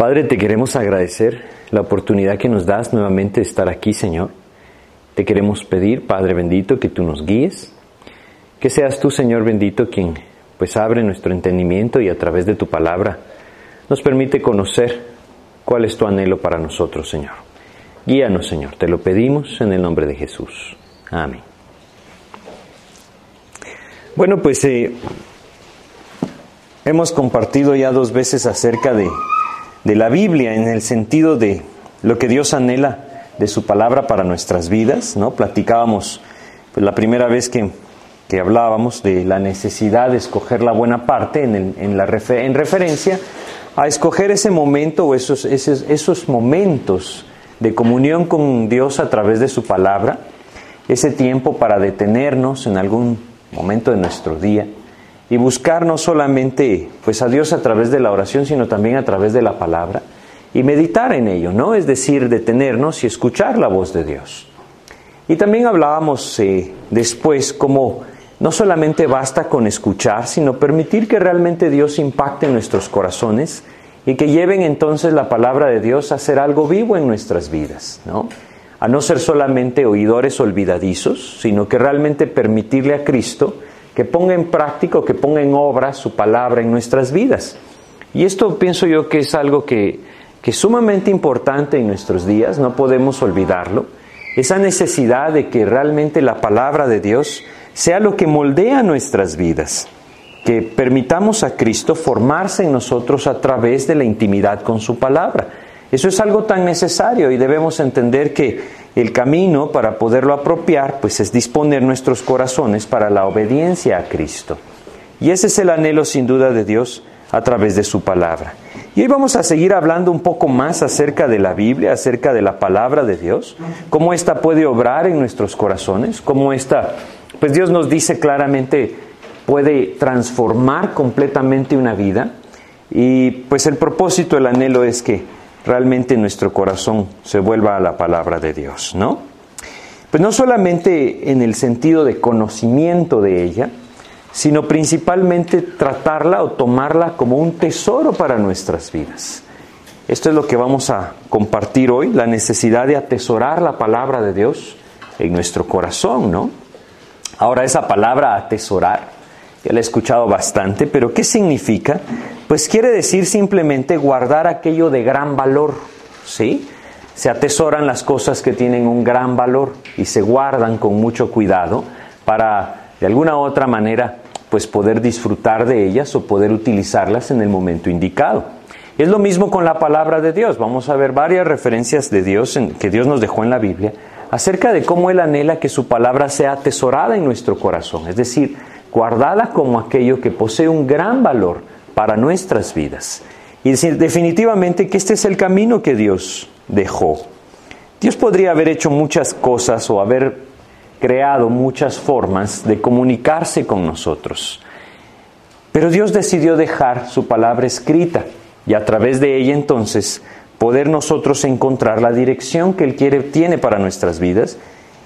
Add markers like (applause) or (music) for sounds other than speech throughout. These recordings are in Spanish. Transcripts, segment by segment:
Padre, te queremos agradecer la oportunidad que nos das nuevamente de estar aquí, Señor. Te queremos pedir, Padre bendito, que tú nos guíes, que seas tú, Señor bendito, quien pues abre nuestro entendimiento y a través de tu palabra nos permite conocer cuál es tu anhelo para nosotros, Señor. Guíanos, Señor, te lo pedimos en el nombre de Jesús. Amén. Bueno, pues eh, hemos compartido ya dos veces acerca de de la Biblia en el sentido de lo que Dios anhela de su palabra para nuestras vidas, ¿no? Platicábamos pues, la primera vez que, que, hablábamos de la necesidad de escoger la buena parte en, en, la en referencia a escoger ese momento o esos, esos, esos momentos de comunión con Dios a través de su palabra, ese tiempo para detenernos en algún momento de nuestro día y buscar no solamente pues a Dios a través de la oración, sino también a través de la palabra y meditar en ello, ¿no? Es decir, detenernos y escuchar la voz de Dios. Y también hablábamos eh, después cómo no solamente basta con escuchar, sino permitir que realmente Dios impacte en nuestros corazones y que lleven entonces la palabra de Dios a ser algo vivo en nuestras vidas, ¿no? A no ser solamente oidores olvidadizos, sino que realmente permitirle a Cristo que ponga en práctica que ponga en obra su palabra en nuestras vidas. Y esto pienso yo que es algo que, que es sumamente importante en nuestros días, no podemos olvidarlo, esa necesidad de que realmente la palabra de Dios sea lo que moldea nuestras vidas, que permitamos a Cristo formarse en nosotros a través de la intimidad con su palabra. Eso es algo tan necesario y debemos entender que el camino para poderlo apropiar, pues es disponer nuestros corazones para la obediencia a Cristo. Y ese es el anhelo sin duda de Dios a través de su palabra. Y hoy vamos a seguir hablando un poco más acerca de la Biblia, acerca de la palabra de Dios, cómo ésta puede obrar en nuestros corazones, cómo ésta, pues Dios nos dice claramente, puede transformar completamente una vida. Y pues el propósito, el anhelo es que realmente nuestro corazón se vuelva a la palabra de Dios, ¿no? Pues no solamente en el sentido de conocimiento de ella, sino principalmente tratarla o tomarla como un tesoro para nuestras vidas. Esto es lo que vamos a compartir hoy, la necesidad de atesorar la palabra de Dios en nuestro corazón, ¿no? Ahora esa palabra atesorar ya la he escuchado bastante, pero ¿qué significa? Pues quiere decir simplemente guardar aquello de gran valor, ¿sí? Se atesoran las cosas que tienen un gran valor y se guardan con mucho cuidado para, de alguna u otra manera, pues poder disfrutar de ellas o poder utilizarlas en el momento indicado. Es lo mismo con la palabra de Dios. Vamos a ver varias referencias de Dios en, que Dios nos dejó en la Biblia acerca de cómo Él anhela que su palabra sea atesorada en nuestro corazón. Es decir, guardada como aquello que posee un gran valor para nuestras vidas. Y decir definitivamente que este es el camino que Dios dejó. Dios podría haber hecho muchas cosas o haber creado muchas formas de comunicarse con nosotros. Pero Dios decidió dejar su palabra escrita y a través de ella entonces poder nosotros encontrar la dirección que Él quiere, tiene para nuestras vidas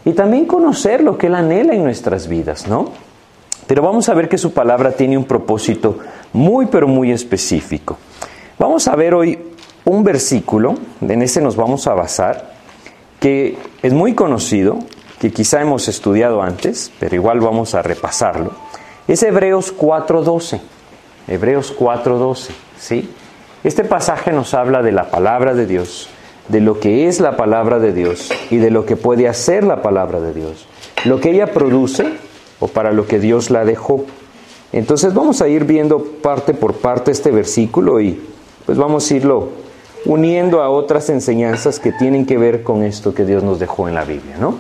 y también conocer lo que Él anhela en nuestras vidas, ¿no? Pero vamos a ver que su palabra tiene un propósito muy, pero muy específico. Vamos a ver hoy un versículo, en ese nos vamos a basar, que es muy conocido, que quizá hemos estudiado antes, pero igual vamos a repasarlo. Es Hebreos 4.12. Hebreos 4.12, ¿sí? Este pasaje nos habla de la palabra de Dios, de lo que es la palabra de Dios y de lo que puede hacer la palabra de Dios. Lo que ella produce o para lo que Dios la dejó. Entonces vamos a ir viendo parte por parte este versículo y pues vamos a irlo uniendo a otras enseñanzas que tienen que ver con esto que Dios nos dejó en la Biblia, ¿no?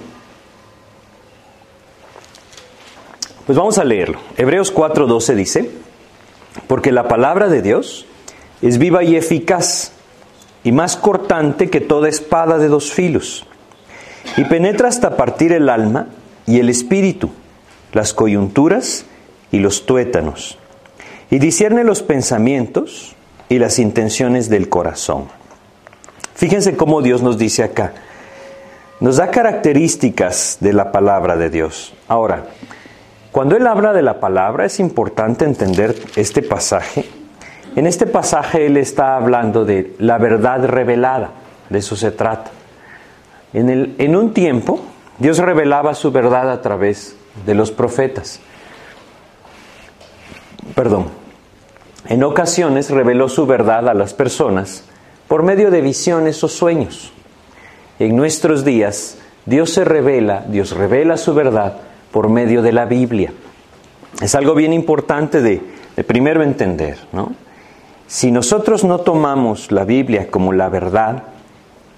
Pues vamos a leerlo. Hebreos 4:12 dice, porque la palabra de Dios es viva y eficaz y más cortante que toda espada de dos filos, y penetra hasta partir el alma y el espíritu las coyunturas y los tuétanos, y discierne los pensamientos y las intenciones del corazón. Fíjense cómo Dios nos dice acá. Nos da características de la palabra de Dios. Ahora, cuando Él habla de la palabra es importante entender este pasaje En este pasaje él está hablando de la verdad revelada, de eso se trata. En, el, en un tiempo, Dios revelaba su verdad a través de los profetas. Perdón. En ocasiones reveló su verdad a las personas por medio de visiones o sueños. En nuestros días, Dios se revela, Dios revela su verdad por medio de la Biblia. Es algo bien importante de, de primero entender, ¿no? Si nosotros no tomamos la Biblia como la verdad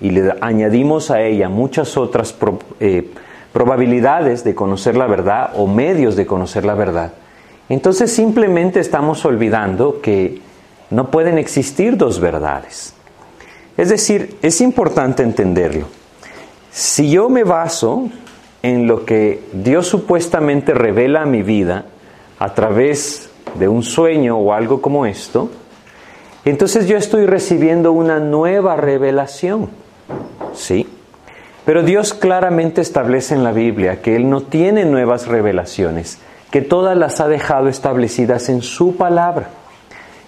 y le añadimos a ella muchas otras eh, probabilidades de conocer la verdad o medios de conocer la verdad, entonces simplemente estamos olvidando que no pueden existir dos verdades. Es decir, es importante entenderlo. Si yo me baso en lo que Dios supuestamente revela a mi vida a través de un sueño o algo como esto, entonces yo estoy recibiendo una nueva revelación. ¿Sí? Pero Dios claramente establece en la Biblia que Él no tiene nuevas revelaciones, que todas las ha dejado establecidas en su palabra.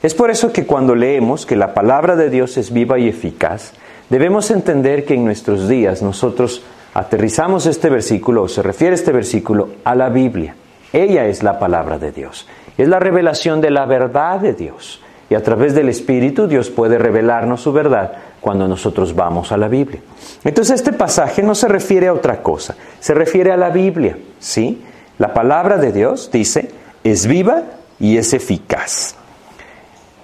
Es por eso que cuando leemos que la palabra de Dios es viva y eficaz, debemos entender que en nuestros días nosotros aterrizamos este versículo, o se refiere este versículo, a la Biblia. Ella es la palabra de Dios. Es la revelación de la verdad de Dios. Y a través del Espíritu Dios puede revelarnos su verdad cuando nosotros vamos a la Biblia. Entonces este pasaje no se refiere a otra cosa, se refiere a la Biblia, ¿sí? La palabra de Dios dice, es viva y es eficaz.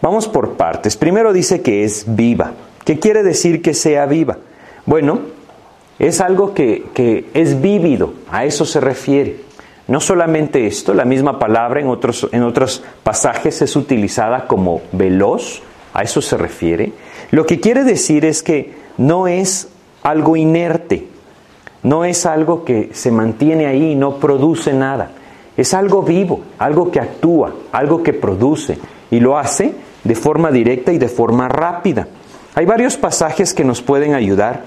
Vamos por partes. Primero dice que es viva. ¿Qué quiere decir que sea viva? Bueno, es algo que, que es vívido, a eso se refiere. No solamente esto, la misma palabra en otros, en otros pasajes es utilizada como veloz, a eso se refiere. Lo que quiere decir es que no es algo inerte, no es algo que se mantiene ahí y no produce nada. Es algo vivo, algo que actúa, algo que produce y lo hace de forma directa y de forma rápida. Hay varios pasajes que nos pueden ayudar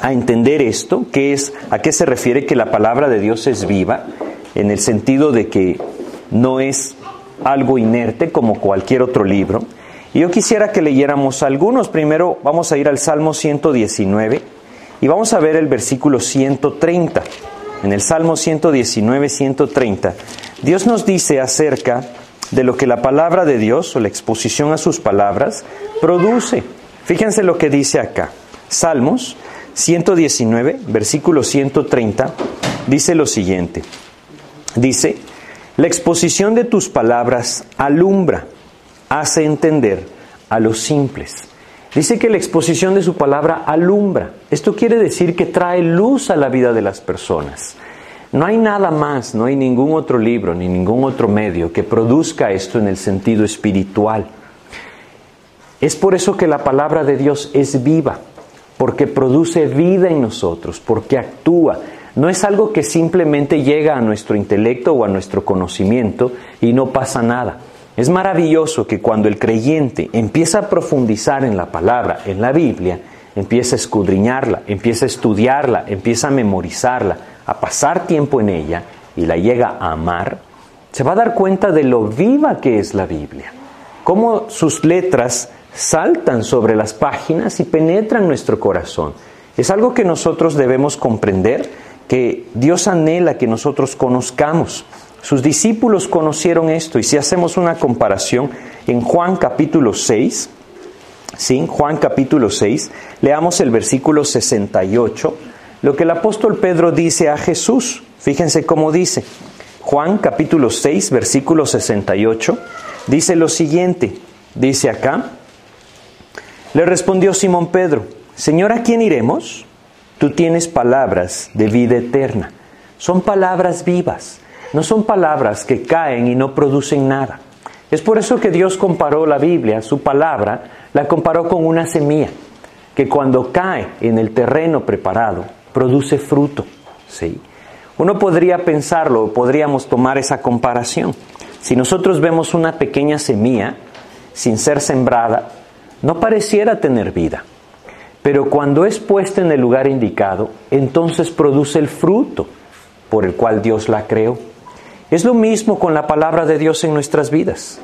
a entender esto, que es a qué se refiere que la palabra de Dios es viva, en el sentido de que no es algo inerte como cualquier otro libro. Y yo quisiera que leyéramos algunos. Primero vamos a ir al Salmo 119 y vamos a ver el versículo 130. En el Salmo 119, 130, Dios nos dice acerca de lo que la palabra de Dios o la exposición a sus palabras produce. Fíjense lo que dice acá. Salmos 119, versículo 130, dice lo siguiente. Dice, la exposición de tus palabras alumbra, hace entender a los simples. Dice que la exposición de su palabra alumbra. Esto quiere decir que trae luz a la vida de las personas. No hay nada más, no hay ningún otro libro ni ningún otro medio que produzca esto en el sentido espiritual. Es por eso que la palabra de Dios es viva porque produce vida en nosotros, porque actúa. No es algo que simplemente llega a nuestro intelecto o a nuestro conocimiento y no pasa nada. Es maravilloso que cuando el creyente empieza a profundizar en la palabra, en la Biblia, empieza a escudriñarla, empieza a estudiarla, empieza a memorizarla, a pasar tiempo en ella y la llega a amar, se va a dar cuenta de lo viva que es la Biblia, cómo sus letras saltan sobre las páginas y penetran nuestro corazón. Es algo que nosotros debemos comprender, que Dios anhela que nosotros conozcamos. Sus discípulos conocieron esto y si hacemos una comparación en Juan capítulo 6, ¿sí? Juan capítulo 6, leamos el versículo 68, lo que el apóstol Pedro dice a Jesús. Fíjense cómo dice. Juan capítulo 6, versículo 68, dice lo siguiente, dice acá, le respondió Simón Pedro, Señor, ¿a quién iremos? Tú tienes palabras de vida eterna. Son palabras vivas, no son palabras que caen y no producen nada. Es por eso que Dios comparó la Biblia, su palabra, la comparó con una semilla, que cuando cae en el terreno preparado, produce fruto. ¿sí? Uno podría pensarlo, podríamos tomar esa comparación. Si nosotros vemos una pequeña semilla sin ser sembrada, no pareciera tener vida, pero cuando es puesta en el lugar indicado, entonces produce el fruto por el cual Dios la creó. Es lo mismo con la palabra de Dios en nuestras vidas.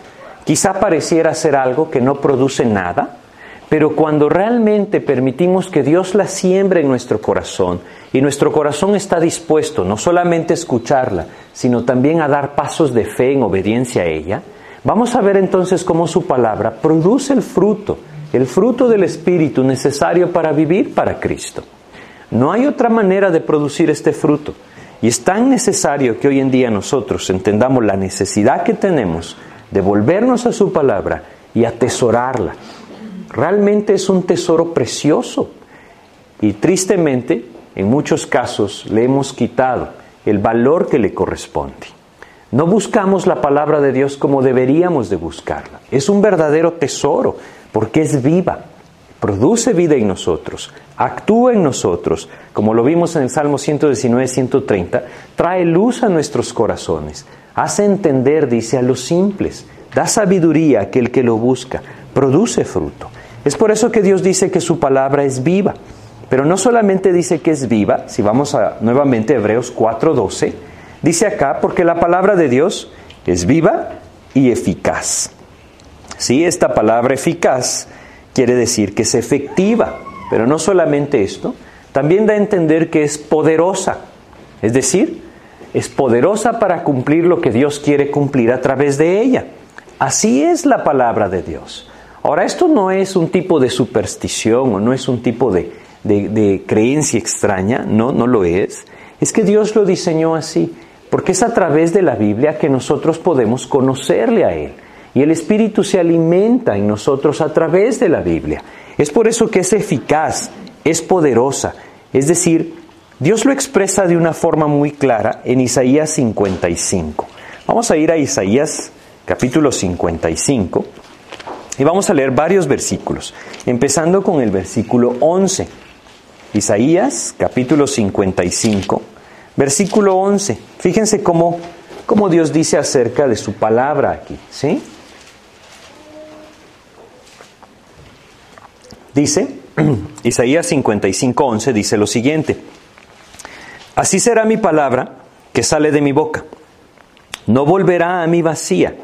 quizá pareciera ser algo que no produce nada, pero cuando realmente permitimos que Dios la siembre en nuestro corazón y nuestro corazón está dispuesto no solamente a escucharla, sino también a dar pasos de fe en obediencia a ella, vamos a ver entonces cómo su palabra produce el fruto, el fruto del Espíritu necesario para vivir para Cristo. No hay otra manera de producir este fruto. Y es tan necesario que hoy en día nosotros entendamos la necesidad que tenemos de volvernos a su palabra y atesorarla. Realmente es un tesoro precioso. Y tristemente, en muchos casos, le hemos quitado el valor que le corresponde. No buscamos la palabra de Dios como deberíamos de buscarla. Es un verdadero tesoro porque es viva, produce vida en nosotros, actúa en nosotros, como lo vimos en el Salmo 119, 130, trae luz a nuestros corazones, hace entender, dice, a los simples, da sabiduría a aquel que lo busca, produce fruto. Es por eso que Dios dice que su palabra es viva, pero no solamente dice que es viva, si vamos a nuevamente Hebreos 4:12, dice acá, porque la palabra de Dios es viva y eficaz. Sí, esta palabra eficaz quiere decir que es efectiva, pero no solamente esto, también da a entender que es poderosa, es decir, es poderosa para cumplir lo que Dios quiere cumplir a través de ella. Así es la palabra de Dios. Ahora, esto no es un tipo de superstición o no es un tipo de, de, creencia extraña, no, no lo es. Es que Dios lo diseñó así, porque es a través de la Biblia que nosotros podemos conocerle a Él. Y el Espíritu se alimenta en nosotros a través de la Biblia. Es por eso que es eficaz, es poderosa. Es decir, Dios lo expresa de una forma muy clara en Isaías 55. Vamos a ir a Isaías capítulo 55 y vamos a leer varios versículos, empezando con el versículo 11. Isaías capítulo 55, versículo 11. Fíjense cómo, cómo Dios dice acerca de su palabra aquí, ¿sí? Dice, (clears throat) Isaías 55, 11 dice lo siguiente, Así será mi palabra que sale de mi boca. No volverá a mí vacía,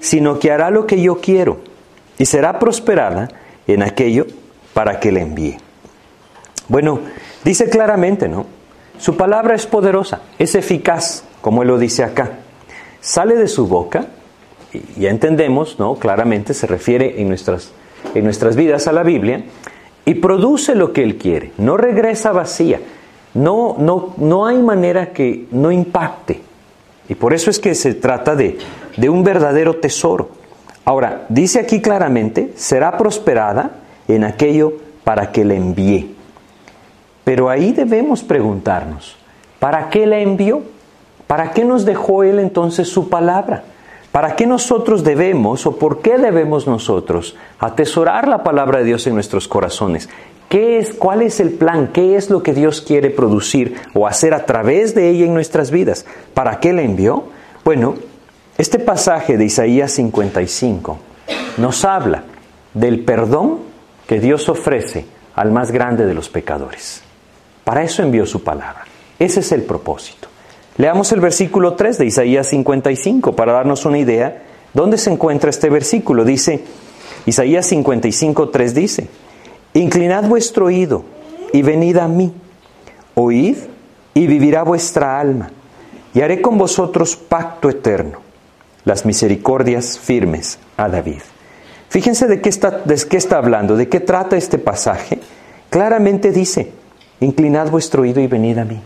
sino que hará lo que yo quiero y será prosperada en aquello para que le envíe. Bueno, dice claramente, ¿no? Su palabra es poderosa, es eficaz, como él lo dice acá. Sale de su boca, y ya entendemos, ¿no? Claramente se refiere en nuestras en nuestras vidas a la Biblia y produce lo que Él quiere, no regresa vacía, no, no, no hay manera que no impacte. Y por eso es que se trata de, de un verdadero tesoro. Ahora, dice aquí claramente, será prosperada en aquello para que le envíe. Pero ahí debemos preguntarnos, ¿para qué la envió? ¿Para qué nos dejó Él entonces su palabra? ¿Para qué nosotros debemos o por qué debemos nosotros atesorar la palabra de Dios en nuestros corazones? ¿Qué es, ¿Cuál es el plan? ¿Qué es lo que Dios quiere producir o hacer a través de ella en nuestras vidas? ¿Para qué la envió? Bueno, este pasaje de Isaías 55 nos habla del perdón que Dios ofrece al más grande de los pecadores. Para eso envió su palabra. Ese es el propósito. Leamos el versículo 3 de Isaías 55 para darnos una idea. ¿Dónde se encuentra este versículo? Dice, Isaías 55, 3 dice, Inclinad vuestro oído y venid a mí, oíd y vivirá vuestra alma, y haré con vosotros pacto eterno, las misericordias firmes a David. Fíjense de qué está, de qué está hablando, de qué trata este pasaje. Claramente dice, inclinad vuestro oído y venid a mí.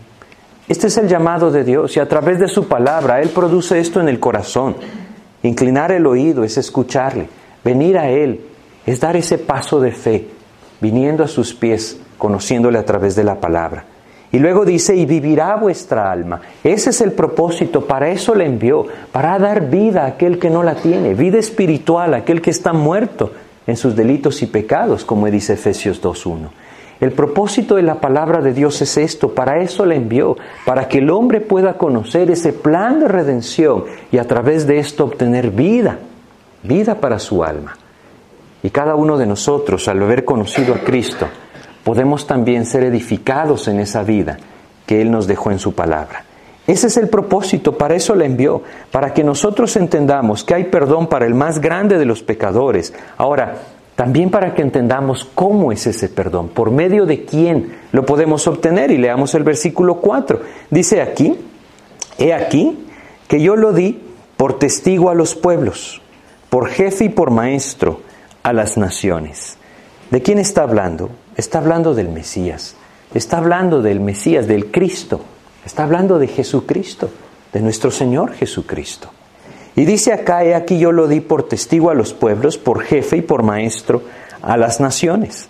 Este es el llamado de Dios y a través de su palabra Él produce esto en el corazón. Inclinar el oído es escucharle, venir a Él es dar ese paso de fe, viniendo a sus pies, conociéndole a través de la palabra. Y luego dice, y vivirá vuestra alma. Ese es el propósito, para eso le envió, para dar vida a aquel que no la tiene, vida espiritual a aquel que está muerto en sus delitos y pecados, como dice Efesios 2.1. El propósito de la palabra de Dios es esto, para eso la envió, para que el hombre pueda conocer ese plan de redención y a través de esto obtener vida, vida para su alma. Y cada uno de nosotros, al haber conocido a Cristo, podemos también ser edificados en esa vida que Él nos dejó en su palabra. Ese es el propósito, para eso la envió, para que nosotros entendamos que hay perdón para el más grande de los pecadores. Ahora, también para que entendamos cómo es ese perdón, por medio de quién lo podemos obtener. Y leamos el versículo 4. Dice aquí, he aquí que yo lo di por testigo a los pueblos, por jefe y por maestro a las naciones. ¿De quién está hablando? Está hablando del Mesías, está hablando del Mesías, del Cristo, está hablando de Jesucristo, de nuestro Señor Jesucristo. Y dice acá, he aquí yo lo di por testigo a los pueblos, por jefe y por maestro a las naciones.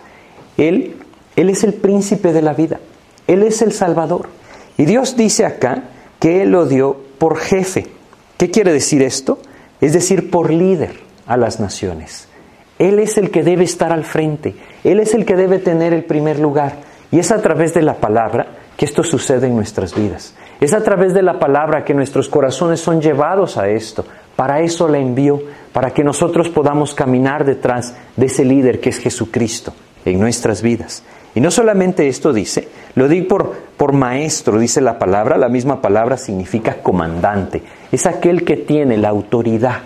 Él, él es el príncipe de la vida, Él es el Salvador. Y Dios dice acá que Él lo dio por jefe. ¿Qué quiere decir esto? Es decir, por líder a las naciones. Él es el que debe estar al frente, Él es el que debe tener el primer lugar. Y es a través de la palabra que esto sucede en nuestras vidas. Es a través de la palabra que nuestros corazones son llevados a esto. Para eso la envió, para que nosotros podamos caminar detrás de ese líder que es Jesucristo en nuestras vidas. Y no solamente esto dice, lo di por, por maestro, dice la palabra, la misma palabra significa comandante, es aquel que tiene la autoridad.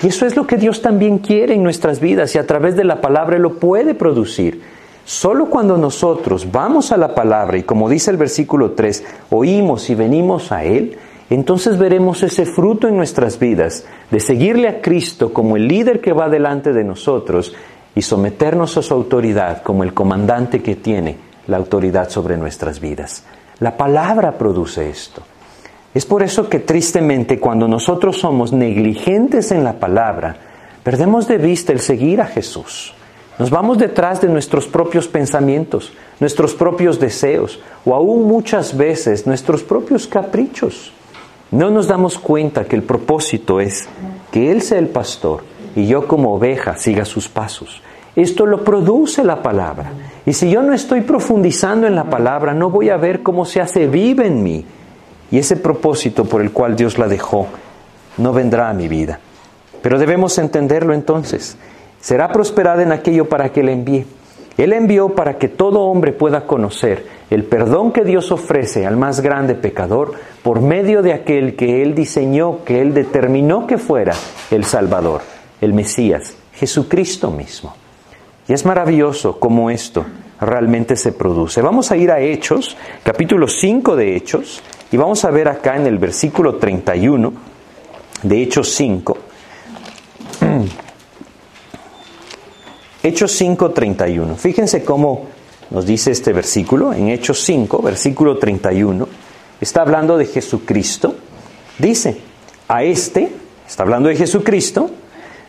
Y eso es lo que Dios también quiere en nuestras vidas y a través de la palabra lo puede producir. Solo cuando nosotros vamos a la palabra y como dice el versículo 3, oímos y venimos a Él, entonces veremos ese fruto en nuestras vidas de seguirle a Cristo como el líder que va delante de nosotros y someternos a su autoridad como el comandante que tiene la autoridad sobre nuestras vidas. La palabra produce esto. Es por eso que tristemente cuando nosotros somos negligentes en la palabra, perdemos de vista el seguir a Jesús. Nos vamos detrás de nuestros propios pensamientos, nuestros propios deseos o aún muchas veces nuestros propios caprichos. No nos damos cuenta que el propósito es que Él sea el pastor y yo como oveja siga sus pasos. Esto lo produce la palabra. Y si yo no estoy profundizando en la palabra, no voy a ver cómo se hace viva en mí. Y ese propósito por el cual Dios la dejó no vendrá a mi vida. Pero debemos entenderlo entonces. Será prosperada en aquello para que le envíe. Él envió para que todo hombre pueda conocer el perdón que Dios ofrece al más grande pecador por medio de aquel que Él diseñó, que Él determinó que fuera el Salvador, el Mesías, Jesucristo mismo. Y es maravilloso cómo esto realmente se produce. Vamos a ir a Hechos, capítulo 5 de Hechos, y vamos a ver acá en el versículo 31 de Hechos 5. Hechos 5:31. Fíjense cómo nos dice este versículo, en Hechos 5, versículo 31. Está hablando de Jesucristo. Dice, a este, está hablando de Jesucristo,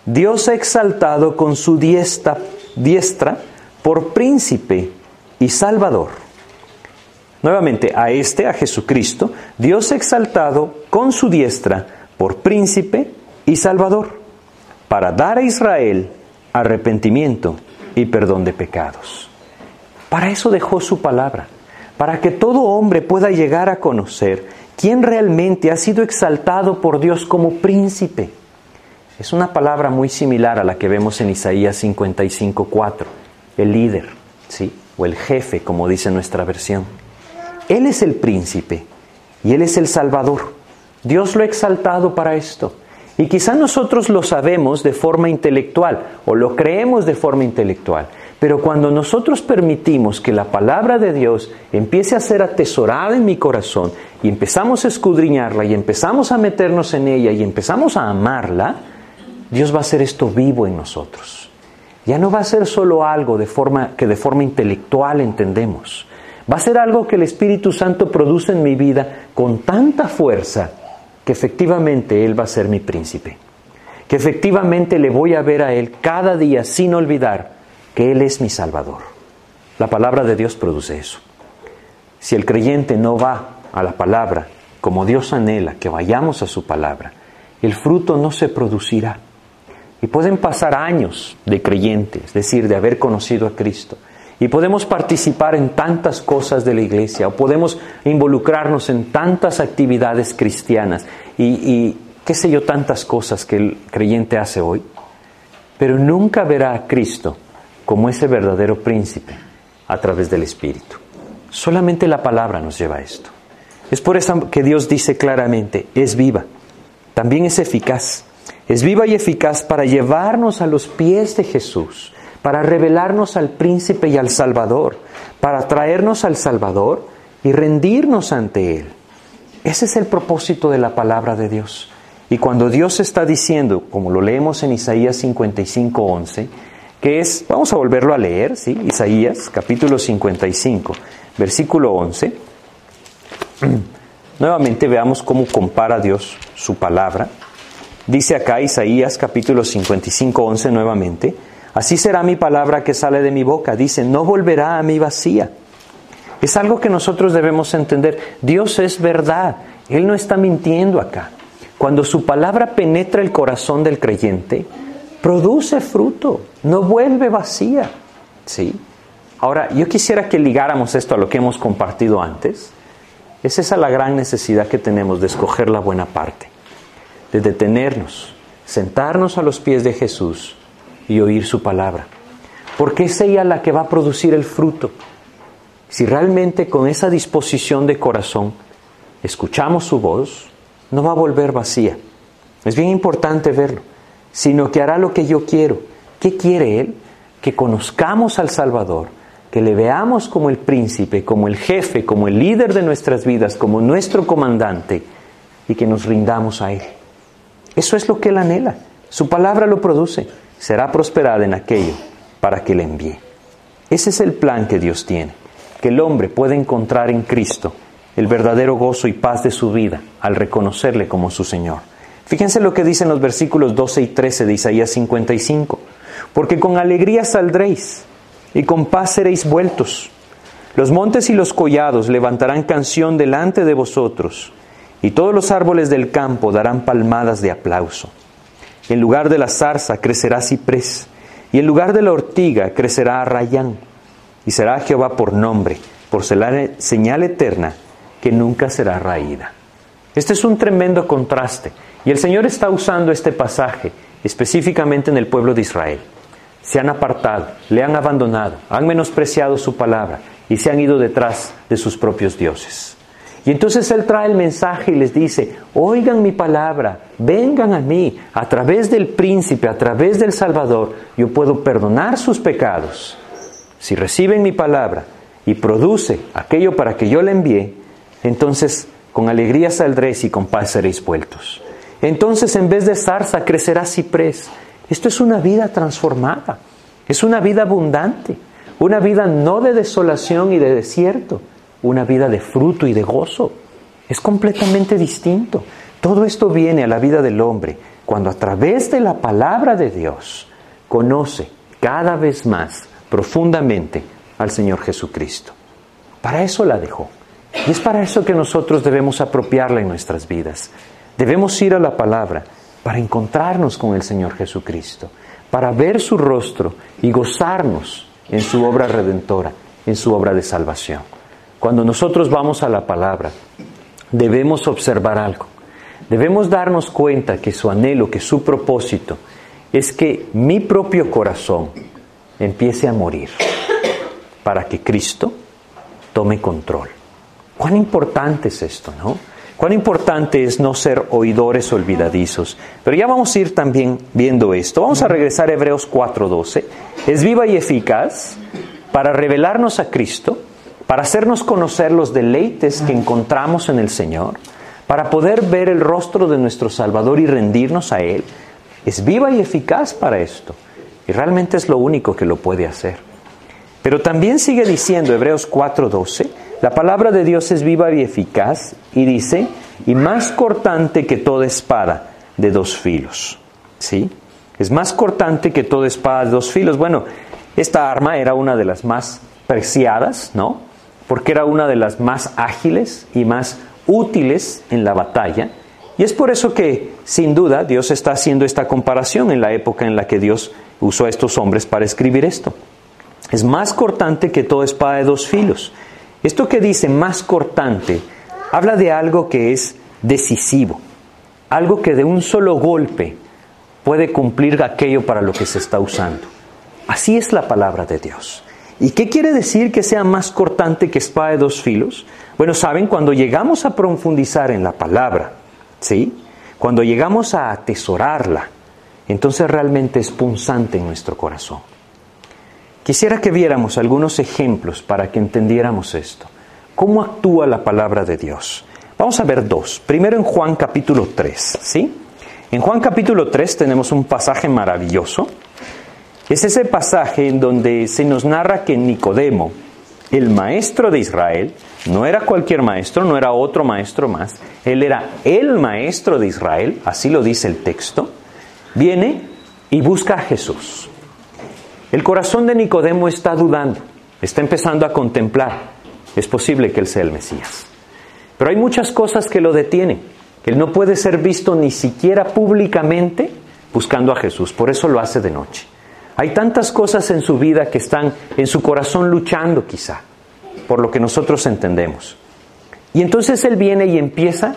Dios ha exaltado con su diestra, diestra por príncipe y salvador. Nuevamente, a este, a Jesucristo, Dios ha exaltado con su diestra por príncipe y salvador, para dar a Israel arrepentimiento y perdón de pecados. Para eso dejó su palabra, para que todo hombre pueda llegar a conocer quién realmente ha sido exaltado por Dios como príncipe. Es una palabra muy similar a la que vemos en Isaías 55:4, el líder, ¿sí? o el jefe, como dice nuestra versión. Él es el príncipe y él es el salvador. Dios lo ha exaltado para esto. Y quizá nosotros lo sabemos de forma intelectual o lo creemos de forma intelectual, pero cuando nosotros permitimos que la palabra de Dios empiece a ser atesorada en mi corazón y empezamos a escudriñarla y empezamos a meternos en ella y empezamos a amarla, Dios va a hacer esto vivo en nosotros. Ya no va a ser solo algo de forma que de forma intelectual entendemos. Va a ser algo que el Espíritu Santo produce en mi vida con tanta fuerza que efectivamente Él va a ser mi príncipe, que efectivamente le voy a ver a Él cada día sin olvidar que Él es mi Salvador. La palabra de Dios produce eso. Si el creyente no va a la palabra como Dios anhela que vayamos a su palabra, el fruto no se producirá. Y pueden pasar años de creyente, es decir, de haber conocido a Cristo, y podemos participar en tantas cosas de la iglesia o podemos involucrarnos en tantas actividades cristianas y, qué sé yo, tantas cosas que el creyente hace hoy, pero nunca verá a Cristo como ese verdadero príncipe a través del Espíritu. Solamente la palabra nos lleva a esto. Es por eso que Dios dice claramente, es viva, también es eficaz. Es viva y eficaz para llevarnos a los pies de Jesús, para revelarnos al príncipe y al Salvador, para traernos al Salvador y rendirnos ante Él. Ese es el propósito de la palabra de Dios. Y cuando Dios está diciendo, como lo leemos en Isaías 55, 11, que es, vamos a volverlo a leer, ¿sí? Isaías capítulo 55, versículo 11. (clears throat) Nuevamente veamos cómo compara Dios su palabra. Dice acá Isaías capítulo 55, 11 nuevamente, así será mi palabra que sale de mi boca. Dice, no volverá a mí vacía. Es algo que nosotros debemos entender. Dios es verdad. Él no está mintiendo acá. Cuando su palabra penetra el corazón del creyente, produce fruto, no vuelve vacía. ¿Sí? Ahora, yo quisiera que ligáramos esto a lo que hemos compartido antes. Es esa la gran necesidad que tenemos de escoger la buena parte, de detenernos, sentarnos a los pies de Jesús y oír su palabra. Porque es ella la que va a producir el fruto. Si realmente con esa disposición de corazón escuchamos su voz, no va a volver vacía. Es bien importante verlo sino que hará lo que yo quiero. ¿Qué quiere Él? Que conozcamos al Salvador, que le veamos como el príncipe, como el jefe, como el líder de nuestras vidas, como nuestro comandante, y que nos rindamos a Él. Eso es lo que Él anhela. Su palabra lo produce. Será prosperada en aquello para que le envíe. Ese es el plan que Dios tiene, que el hombre pueda encontrar en Cristo el verdadero gozo y paz de su vida al reconocerle como su Señor. Fíjense lo que dicen los versículos 12 y 13 de Isaías 55. Porque con alegría saldréis y con paz seréis vueltos. Los montes y los collados levantarán canción delante de vosotros, y todos los árboles del campo darán palmadas de aplauso. En lugar de la zarza crecerá ciprés, y en lugar de la ortiga crecerá arrayán, y será Jehová por nombre, por señal eterna, que nunca será raída. Este es un tremendo contraste y el Señor está usando este pasaje específicamente en el pueblo de Israel. Se han apartado, le han abandonado, han menospreciado su palabra y se han ido detrás de sus propios dioses. Y entonces Él trae el mensaje y les dice, oigan mi palabra, vengan a mí, a través del príncipe, a través del Salvador, yo puedo perdonar sus pecados. Si reciben mi palabra y produce aquello para que yo le envié, entonces con alegría saldréis y con paz seréis vueltos. Entonces en vez de zarza crecerá ciprés. Esto es una vida transformada, es una vida abundante, una vida no de desolación y de desierto, una vida de fruto y de gozo. Es completamente distinto. Todo esto viene a la vida del hombre cuando a través de la palabra de Dios conoce cada vez más profundamente al Señor Jesucristo. Para eso la dejó. Y es para eso que nosotros debemos apropiarla en nuestras vidas. Debemos ir a la palabra para encontrarnos con el Señor Jesucristo, para ver su rostro y gozarnos en su obra redentora, en su obra de salvación. Cuando nosotros vamos a la palabra, debemos observar algo. Debemos darnos cuenta que su anhelo, que su propósito es que mi propio corazón empiece a morir para que Cristo tome control. Cuán importante es esto, ¿no? Cuán importante es no ser oidores olvidadizos. Pero ya vamos a ir también viendo esto. Vamos a regresar a Hebreos 4:12. Es viva y eficaz para revelarnos a Cristo, para hacernos conocer los deleites que encontramos en el Señor, para poder ver el rostro de nuestro Salvador y rendirnos a Él. Es viva y eficaz para esto. Y realmente es lo único que lo puede hacer. Pero también sigue diciendo Hebreos 4:12 la palabra de Dios es viva y eficaz y dice, y más cortante que toda espada de dos filos. ¿Sí? Es más cortante que toda espada de dos filos. Bueno, esta arma era una de las más preciadas, ¿no? Porque era una de las más ágiles y más útiles en la batalla. Y es por eso que, sin duda, Dios está haciendo esta comparación en la época en la que Dios usó a estos hombres para escribir esto. Es más cortante que toda espada de dos filos esto que dice más cortante habla de algo que es decisivo, algo que de un solo golpe puede cumplir aquello para lo que se está usando. Así es la palabra de Dios. ¿Y qué quiere decir que sea más cortante que espada de dos filos? Bueno, saben, cuando llegamos a profundizar en la palabra, ¿sí? Cuando llegamos a atesorarla, entonces realmente es punzante en nuestro corazón. Quisiera que viéramos algunos ejemplos para que entendiéramos esto. ¿Cómo actúa la palabra de Dios? Vamos a ver dos. Primero en Juan capítulo 3, ¿sí? En Juan capítulo 3 tenemos un pasaje maravilloso. Es ese pasaje en donde se nos narra que Nicodemo, el maestro de Israel, no era cualquier maestro, no era otro maestro más, él era el maestro de Israel, así lo dice el texto, viene y busca a Jesús. El corazón de Nicodemo está dudando, está empezando a contemplar. Es posible que él sea el Mesías. Pero hay muchas cosas que lo detienen. Él no puede ser visto ni siquiera públicamente buscando a Jesús, por eso lo hace de noche. Hay tantas cosas en su vida que están en su corazón luchando quizá, por lo que nosotros entendemos. Y entonces él viene y empieza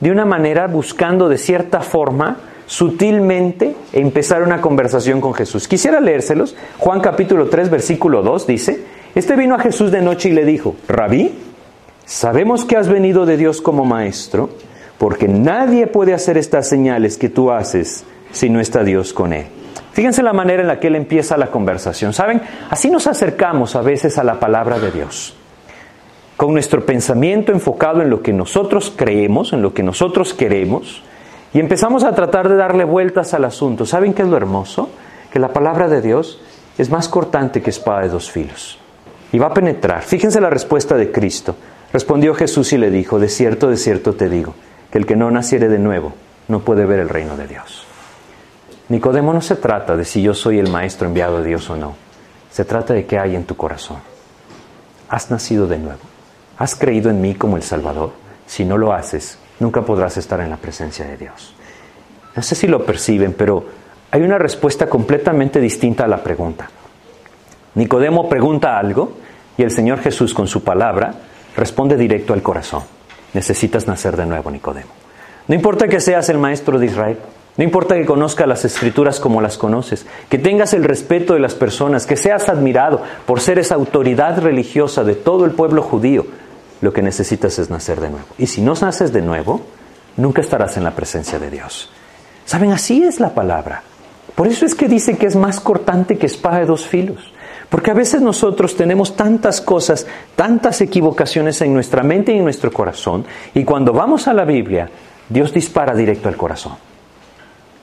de una manera buscando de cierta forma, sutilmente, empezar una conversación con Jesús. Quisiera leérselos. Juan capítulo 3, versículo 2 dice, este vino a Jesús de noche y le dijo, Rabí, sabemos que has venido de Dios como maestro, porque nadie puede hacer estas señales que tú haces si no está Dios con él. Fíjense la manera en la que él empieza la conversación. ¿Saben? Así nos acercamos a veces a la palabra de Dios. Con nuestro pensamiento enfocado en lo que nosotros creemos, en lo que nosotros queremos, y empezamos a tratar de darle vueltas al asunto. ¿Saben qué es lo hermoso? Que la palabra de Dios es más cortante que espada de dos filos. Y va a penetrar. Fíjense la respuesta de Cristo. Respondió Jesús y le dijo, de cierto, de cierto te digo, que el que no naciere de nuevo no puede ver el reino de Dios. Nicodemo no se trata de si yo soy el maestro enviado de Dios o no. Se trata de qué hay en tu corazón. Has nacido de nuevo. Has creído en mí como el Salvador. Si no lo haces, nunca podrás estar en la presencia de Dios. No sé si lo perciben, pero hay una respuesta completamente distinta a la pregunta. Nicodemo pregunta algo y el Señor Jesús con su palabra responde directo al corazón. Necesitas nacer de nuevo, Nicodemo. No importa que seas el maestro de Israel, no importa que conozcas las escrituras como las conoces, que tengas el respeto de las personas, que seas admirado por ser esa autoridad religiosa de todo el pueblo judío, lo que necesitas es nacer de nuevo. Y si no naces de nuevo, nunca estarás en la presencia de Dios. Saben, así es la palabra. Por eso es que dice que es más cortante que espada de dos filos. Porque a veces nosotros tenemos tantas cosas, tantas equivocaciones en nuestra mente y en nuestro corazón, y cuando vamos a la Biblia, Dios dispara directo al corazón.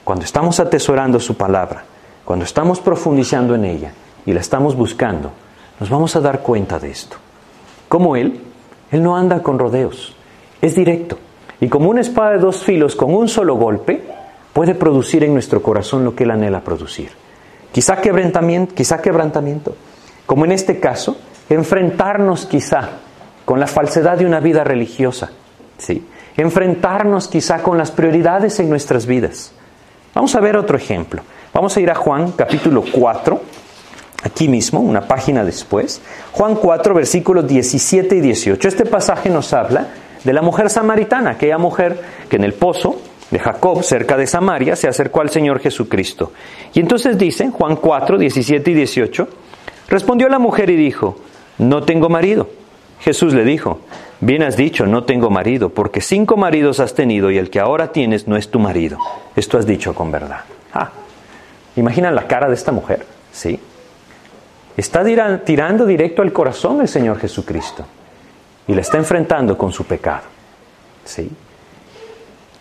Cuando estamos atesorando su palabra, cuando estamos profundizando en ella y la estamos buscando, nos vamos a dar cuenta de esto. Como Él, Él no anda con rodeos, es directo. Y como una espada de dos filos con un solo golpe, puede producir en nuestro corazón lo que Él anhela producir. Quizá quebrantamiento, quizá quebrantamiento. Como en este caso, enfrentarnos quizá con la falsedad de una vida religiosa. ¿sí? Enfrentarnos quizá con las prioridades en nuestras vidas Vamos a ver otro ejemplo. Vamos a ir a Juan capítulo 4, aquí mismo, una página después. Juan 4, versículos 17 y 18. Este pasaje nos habla de la mujer samaritana, aquella mujer que en el pozo de Jacob, cerca de Samaria, se acercó al Señor Jesucristo. Y entonces dice, Juan 4, 17 y 18, respondió la mujer y dijo, no tengo marido. Jesús le dijo, Bien has dicho, no tengo marido, porque cinco maridos has tenido y el que ahora tienes no es tu marido. Esto has dicho con verdad. Ah, ¿imaginan la cara de esta mujer? Sí. Está tirando directo al corazón el Señor Jesucristo y la está enfrentando con su pecado. Sí.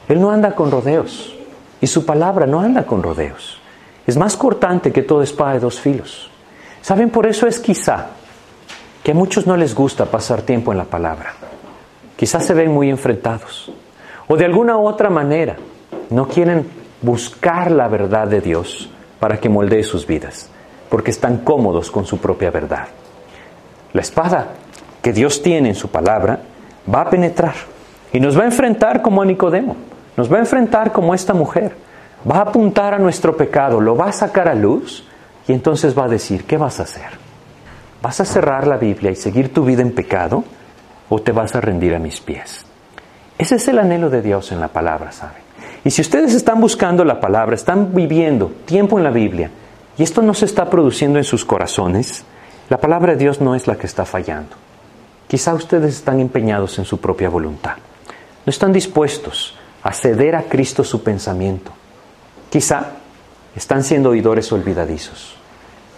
Él no anda con rodeos y su palabra no anda con rodeos. Es más cortante que toda espada de dos filos. ¿Saben? Por eso es quizá que a muchos no les gusta pasar tiempo en la palabra. Quizás se ven muy enfrentados. O de alguna otra manera no quieren buscar la verdad de Dios para que moldee sus vidas, porque están cómodos con su propia verdad. La espada que Dios tiene en su palabra va a penetrar y nos va a enfrentar como a Nicodemo, nos va a enfrentar como esta mujer, va a apuntar a nuestro pecado, lo va a sacar a luz y entonces va a decir, ¿qué vas a hacer? ¿Vas a cerrar la Biblia y seguir tu vida en pecado? O te vas a rendir a mis pies. Ese es el anhelo de Dios en la palabra, ¿saben? Y si ustedes están buscando la palabra, están viviendo tiempo en la Biblia, y esto no se está produciendo en sus corazones, La palabra de Dios no es la que está fallando. Quizá ustedes están empeñados en su propia voluntad. No están dispuestos a ceder a Cristo su pensamiento. Quizá están siendo oidores olvidadizos.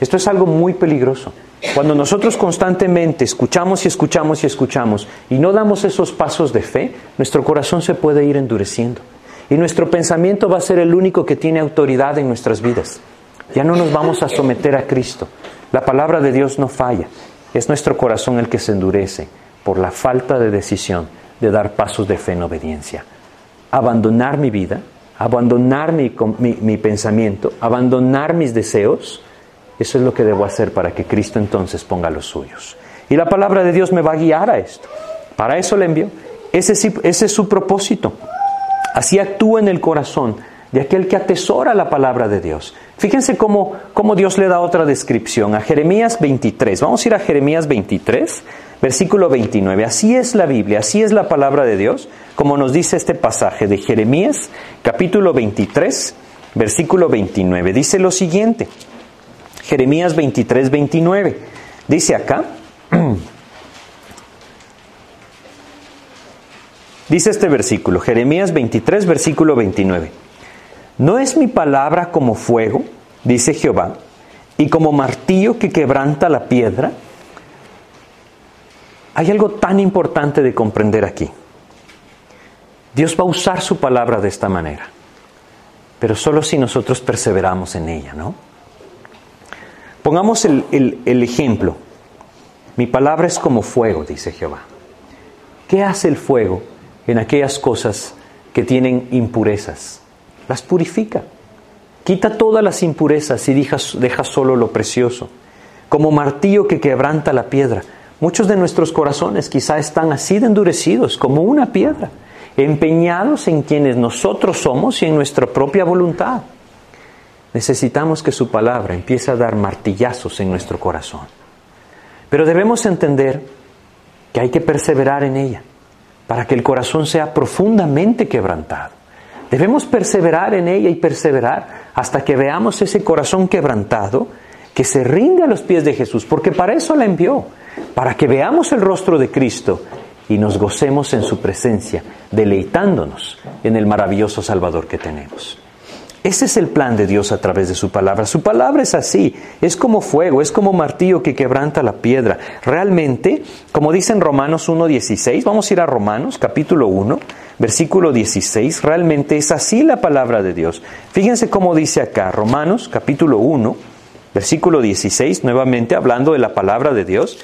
Esto es algo muy peligroso. Cuando nosotros constantemente escuchamos y escuchamos y escuchamos y no damos esos pasos de fe, nuestro corazón se puede ir endureciendo. Y nuestro pensamiento va a ser el único que tiene autoridad en nuestras vidas. Ya no nos vamos a someter a Cristo. La palabra de Dios no falla. Es nuestro corazón el que se endurece por la falta de decisión de dar pasos de fe en obediencia. Abandonar mi vida, abandonar mi, mi, pensamiento, abandonar mis deseos, eso es lo que debo hacer para que Cristo entonces ponga los suyos. Y la palabra de Dios me va a guiar a esto. Para eso le envió. Ese, es su propósito. Así actúa en el corazón de aquel que atesora la palabra de Dios. Fíjense cómo, cómo, Dios le da otra descripción a Jeremías 23. Vamos a ir a Jeremías 23, versículo 29. Así es la Biblia, así es la palabra de Dios, como nos dice este pasaje de Jeremías, capítulo 23, versículo 29. Dice lo siguiente, Jeremías 23, 29. Dice acá, (clears throat) dice este versículo, Jeremías 23, versículo 29. ¿No es mi palabra como fuego, dice Jehová, y como martillo que quebranta la piedra? Hay algo tan importante de comprender aquí. Dios va a usar su palabra de esta manera, pero solo si nosotros perseveramos en ella, ¿no? Pongamos el, el ejemplo. Mi palabra es como fuego, dice Jehová. ¿Qué hace el fuego en aquellas cosas que tienen impurezas? Las purifica. Quita todas las impurezas y deja, deja solo lo precioso. Como martillo que quebranta la piedra. Muchos de nuestros corazones quizá están así de endurecidos como una piedra, empeñados en quienes nosotros somos y en nuestra propia voluntad. Necesitamos que su palabra empiece a dar martillazos en nuestro corazón. Pero debemos entender que hay que perseverar en ella para que el corazón sea profundamente quebrantado. Debemos perseverar en ella y perseverar hasta que veamos ese corazón quebrantado que se rinde a los pies de Jesús, porque para eso la envió para que veamos el rostro de Cristo y nos gocemos en su presencia, deleitándonos en el maravilloso Salvador que tenemos. Ese es el plan de Dios a través de su palabra. Su palabra es así, es como fuego, es como martillo que quebranta la piedra. Realmente, como dice en Romanos 1.16, vamos a ir a Romanos capítulo 1, versículo 16, realmente es así la palabra de Dios. Fíjense cómo dice acá, Romanos capítulo 1, versículo 16, nuevamente hablando de la palabra de Dios.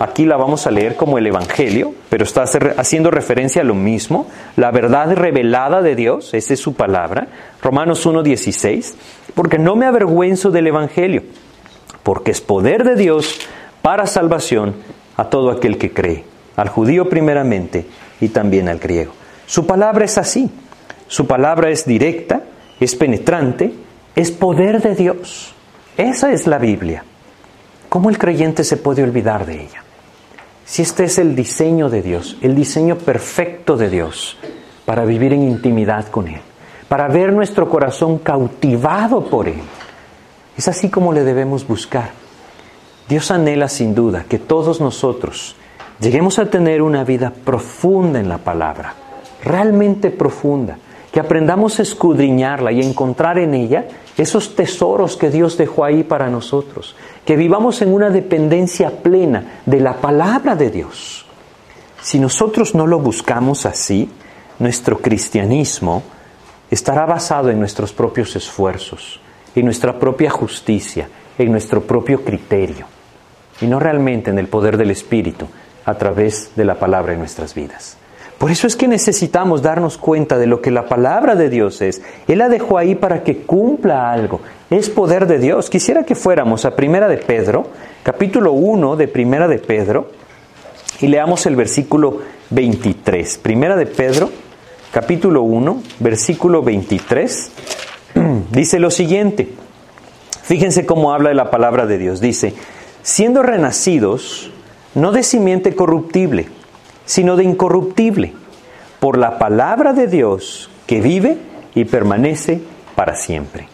Aquí la vamos a leer como el Evangelio, pero está haciendo referencia a lo mismo. La verdad revelada de Dios, esa es su palabra. Romanos 1.16, porque no me avergüenzo del Evangelio, porque es poder de Dios para salvación a todo aquel que cree, al judío primeramente y también al griego. Su palabra es así, su palabra es directa, es penetrante, es poder de Dios. Esa es la Biblia. ¿Cómo el creyente se puede olvidar de ella? Si este es el diseño de Dios, el diseño perfecto de Dios para vivir en intimidad con Él, para ver nuestro corazón cautivado por Él, es así como le debemos buscar. Dios anhela sin duda que todos nosotros lleguemos a tener una vida profunda en la palabra, realmente profunda, que aprendamos a escudriñarla y encontrar en ella esos tesoros que Dios dejó ahí para nosotros, que vivamos en una dependencia plena de la palabra de Dios. Si nosotros no lo buscamos así, nuestro cristianismo estará basado en nuestros propios esfuerzos, en nuestra propia justicia, en nuestro propio criterio, y no realmente en el poder del Espíritu a través de la palabra en nuestras vidas. Por eso es que necesitamos darnos cuenta de lo que la palabra de Dios es. Él la dejó ahí para que cumpla algo. Es poder de Dios. Quisiera que fuéramos a Primera de Pedro, capítulo 1 de Primera de Pedro, y leamos el versículo 23. Primera de Pedro, capítulo 1, versículo 23, (clears throat) dice lo siguiente. Fíjense cómo habla de la palabra de Dios. Dice, siendo renacidos, no de simiente corruptible, sino de incorruptible, por la palabra de Dios que vive y permanece para siempre.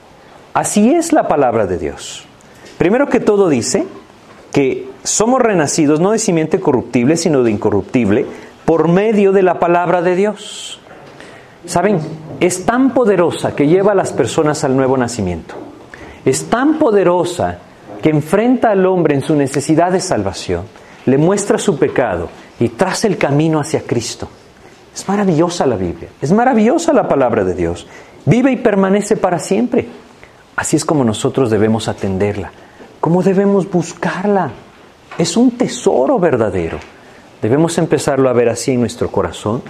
Así es la palabra de Dios. Primero que todo dice que somos renacidos no de simiente corruptible, sino de incorruptible, por medio de la palabra de Dios. ¿Saben? Es tan poderosa que lleva a las personas al nuevo nacimiento. Es tan poderosa que enfrenta al hombre en su necesidad de salvación, le muestra su pecado y traza el camino hacia Cristo. Es maravillosa la Biblia, es maravillosa la palabra de Dios. Vive y permanece para siempre. Así es como nosotros debemos atenderla, como debemos buscarla. Es un tesoro verdadero. Debemos empezarlo a ver así en nuestro corazón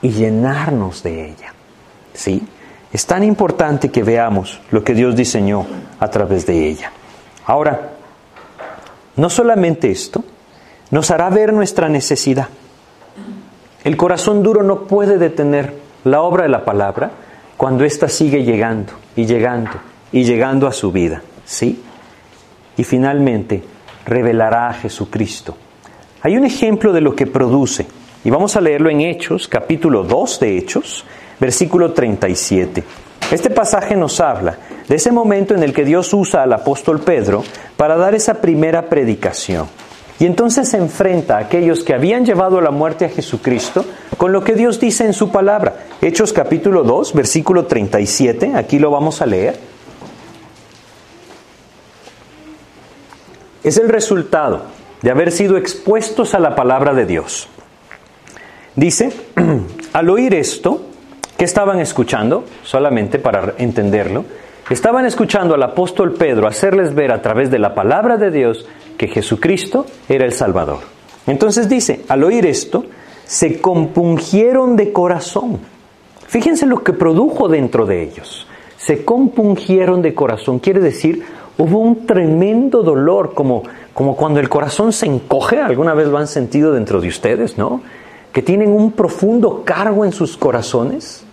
y llenarnos de ella. ¿Sí? Es tan importante que veamos lo que Dios diseñó a través de ella. Ahora, no solamente esto, nos hará ver nuestra necesidad. El corazón duro no puede detener la obra de la palabra cuando ésta sigue llegando y llegando y llegando a su vida. ¿Sí? Y finalmente revelará a Jesucristo. Hay un ejemplo de lo que produce, y vamos a leerlo en Hechos, capítulo 2 de Hechos, versículo 37. Este pasaje nos habla de ese momento en el que Dios usa al apóstol Pedro para dar esa primera predicación. Y entonces se enfrenta a aquellos que habían llevado la muerte a Jesucristo con lo que Dios dice en su palabra. Hechos capítulo 2, versículo 37, aquí lo vamos a leer. Es el resultado de haber sido expuestos a la palabra de Dios. Dice, (clears throat) al oír esto, ¿qué estaban escuchando? Solamente para entenderlo. Estaban escuchando al apóstol Pedro hacerles ver a través de la palabra de Dios que Jesucristo era el Salvador. Entonces dice, al oír esto, se compungieron de corazón. Fíjense lo que produjo dentro de ellos. Se compungieron de corazón. Quiere decir, hubo un tremendo dolor, como, como cuando el corazón se encoge. ¿Alguna vez lo han sentido dentro de ustedes, no? Que tienen un profundo cargo en sus corazones.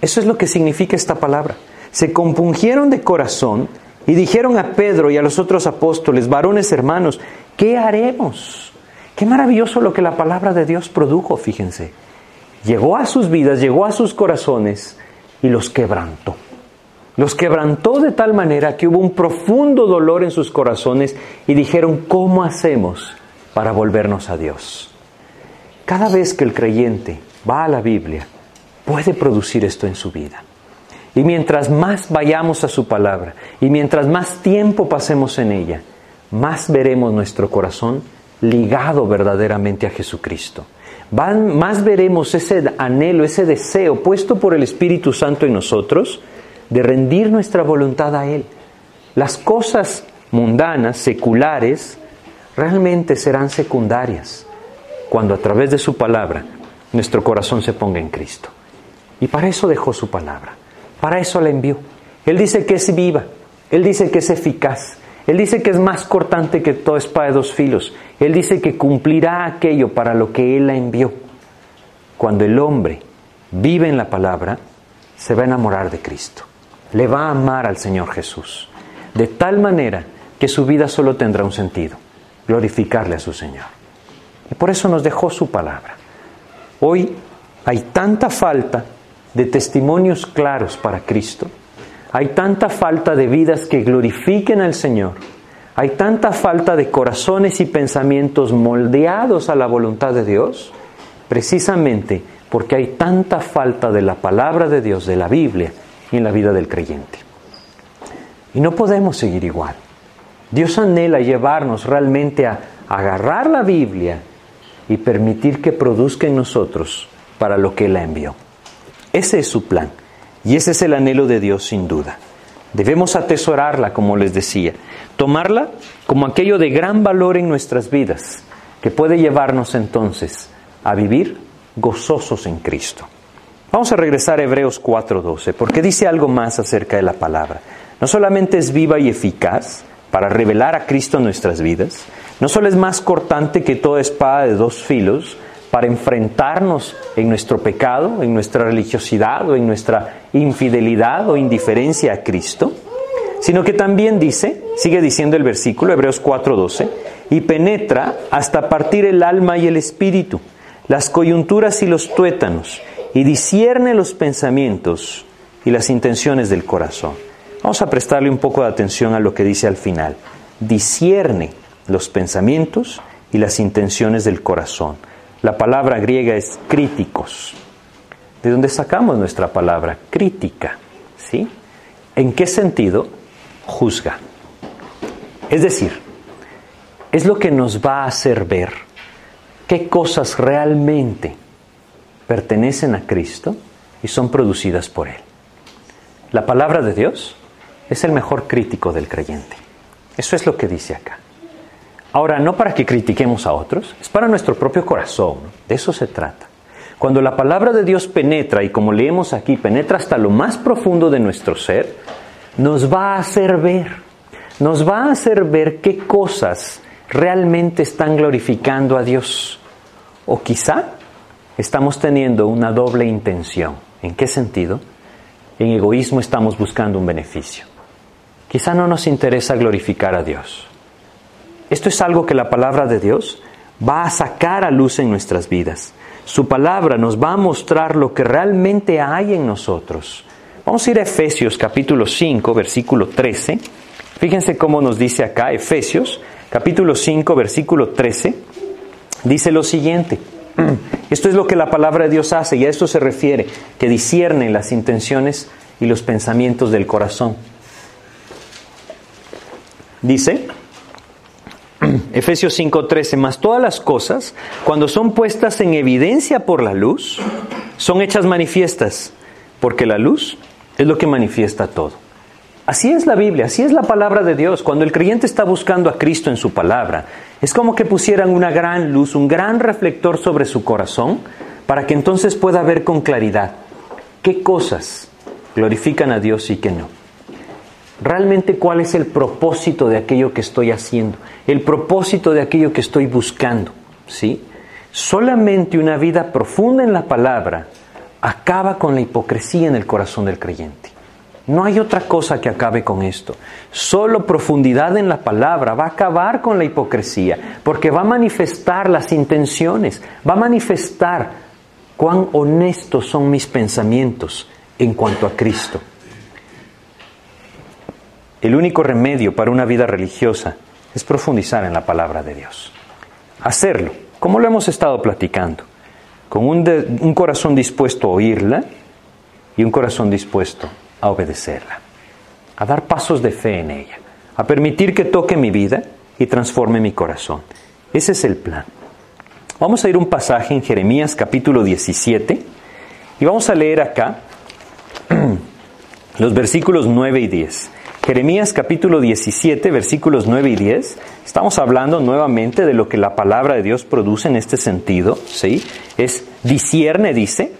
Eso es lo que significa esta palabra. Se compungieron de corazón y dijeron a Pedro y a los otros apóstoles, varones hermanos, ¿qué haremos? Qué maravilloso lo que la palabra de Dios produjo, fíjense. Llegó a sus vidas, llegó a sus corazones y los quebrantó. Los quebrantó de tal manera que hubo un profundo dolor en sus corazones y dijeron, ¿cómo hacemos para volvernos a Dios? Cada vez que el creyente va a la Biblia, puede producir esto en su vida. Y mientras más vayamos a su palabra y mientras más tiempo pasemos en ella, más veremos nuestro corazón ligado verdaderamente a Jesucristo. más veremos ese anhelo, ese deseo puesto por el Espíritu Santo en nosotros de rendir nuestra voluntad a Él. Las cosas mundanas, seculares, realmente serán secundarias cuando a través de su palabra nuestro corazón se ponga en Cristo. Y para eso dejó su palabra. Para eso la envió. Él dice que es viva, Él dice que es eficaz, Él dice que es más cortante que toda espada de dos filos, Él dice que cumplirá aquello para lo que Él la envió. Cuando el hombre vive en la palabra, se va a enamorar de Cristo, le va a amar al Señor Jesús, de tal manera que su vida solo tendrá un sentido, glorificarle a su Señor. Y por eso nos dejó su palabra. Hoy hay tanta falta de testimonios claros para Cristo. Hay tanta falta de vidas que glorifiquen al Señor. Hay tanta falta de corazones y pensamientos moldeados a la voluntad de Dios, precisamente porque hay tanta falta de la palabra de Dios, de la Biblia, en la vida del creyente. Y no podemos seguir igual. Dios anhela llevarnos realmente a agarrar la Biblia y permitir que produzca en nosotros para lo que la envió. Ese es su plan y ese es el anhelo de Dios sin duda. Debemos atesorarla, como les decía, tomarla como aquello de gran valor en nuestras vidas, que puede llevarnos entonces a vivir gozosos en Cristo. Vamos a regresar a Hebreos 4:12, porque dice algo más acerca de la palabra. No solamente es viva y eficaz para revelar a Cristo en nuestras vidas, no solo es más cortante que toda espada de dos filos, para enfrentarnos en nuestro pecado, en nuestra religiosidad o en nuestra infidelidad o indiferencia a Cristo, sino que también dice, sigue diciendo el versículo, Hebreos 4:12, y penetra hasta partir el alma y el espíritu, las coyunturas y los tuétanos, y discierne los pensamientos y las intenciones del corazón. Vamos a prestarle un poco de atención a lo que dice al final. Discierne los pensamientos y las intenciones del corazón. La palabra griega es críticos. ¿De dónde sacamos nuestra palabra? Crítica. ¿Sí? ¿En qué sentido? Juzga. Es decir, es lo que nos va a hacer ver qué cosas realmente pertenecen a Cristo y son producidas por Él. La palabra de Dios es el mejor crítico del creyente. Eso es lo que dice acá. Ahora, no para que critiquemos a otros, es para nuestro propio corazón. De eso se trata. Cuando la palabra de Dios penetra, y como leemos aquí, penetra hasta lo más profundo de nuestro ser, nos va a hacer ver, nos va a hacer ver qué cosas realmente están glorificando a Dios. O quizá estamos teniendo una doble intención. ¿En qué sentido? En egoísmo estamos buscando un beneficio. Quizá no nos interesa glorificar a Dios. Esto es algo que la palabra de Dios va a sacar a luz en nuestras vidas. Su palabra nos va a mostrar lo que realmente hay en nosotros. Vamos a ir a Efesios capítulo 5, versículo 13. Fíjense cómo nos dice acá Efesios capítulo 5, versículo 13. Dice lo siguiente. (clears throat) Esto es lo que la palabra de Dios hace y a esto se refiere, que discierne las intenciones y los pensamientos del corazón. Dice, (clears throat) Efesios 5:13, más todas las cosas, cuando son puestas en evidencia por la luz, son hechas manifiestas, porque la luz es lo que manifiesta todo. Así es la Biblia, así es la palabra de Dios. Cuando el creyente está buscando a Cristo en su palabra, es como que pusieran una gran luz, un gran reflector sobre su corazón, para que entonces pueda ver con claridad qué cosas glorifican a Dios y qué no realmente cuál es el propósito de aquello que estoy haciendo, el propósito de aquello que estoy buscando, ¿sí? Solamente una vida profunda en la palabra acaba con la hipocresía en el corazón del creyente. No hay otra cosa que acabe con esto. Solo profundidad en la palabra va a acabar con la hipocresía, porque va a manifestar las intenciones, va a manifestar cuán honestos son mis pensamientos en cuanto a Cristo. El único remedio para una vida religiosa es profundizar en la palabra de Dios. Hacerlo, como lo hemos estado platicando, con un, corazón dispuesto a oírla y un corazón dispuesto a obedecerla, a dar pasos de fe en ella, a permitir que toque mi vida y transforme mi corazón. Ese es el plan. Vamos a ir un pasaje en Jeremías capítulo 17 y vamos a leer acá (clears throat) los versículos 9 y 10. Jeremías capítulo 17, versículos 9 y 10, estamos hablando nuevamente de lo que la palabra de Dios produce en este sentido, ¿sí? Es discierne, dice,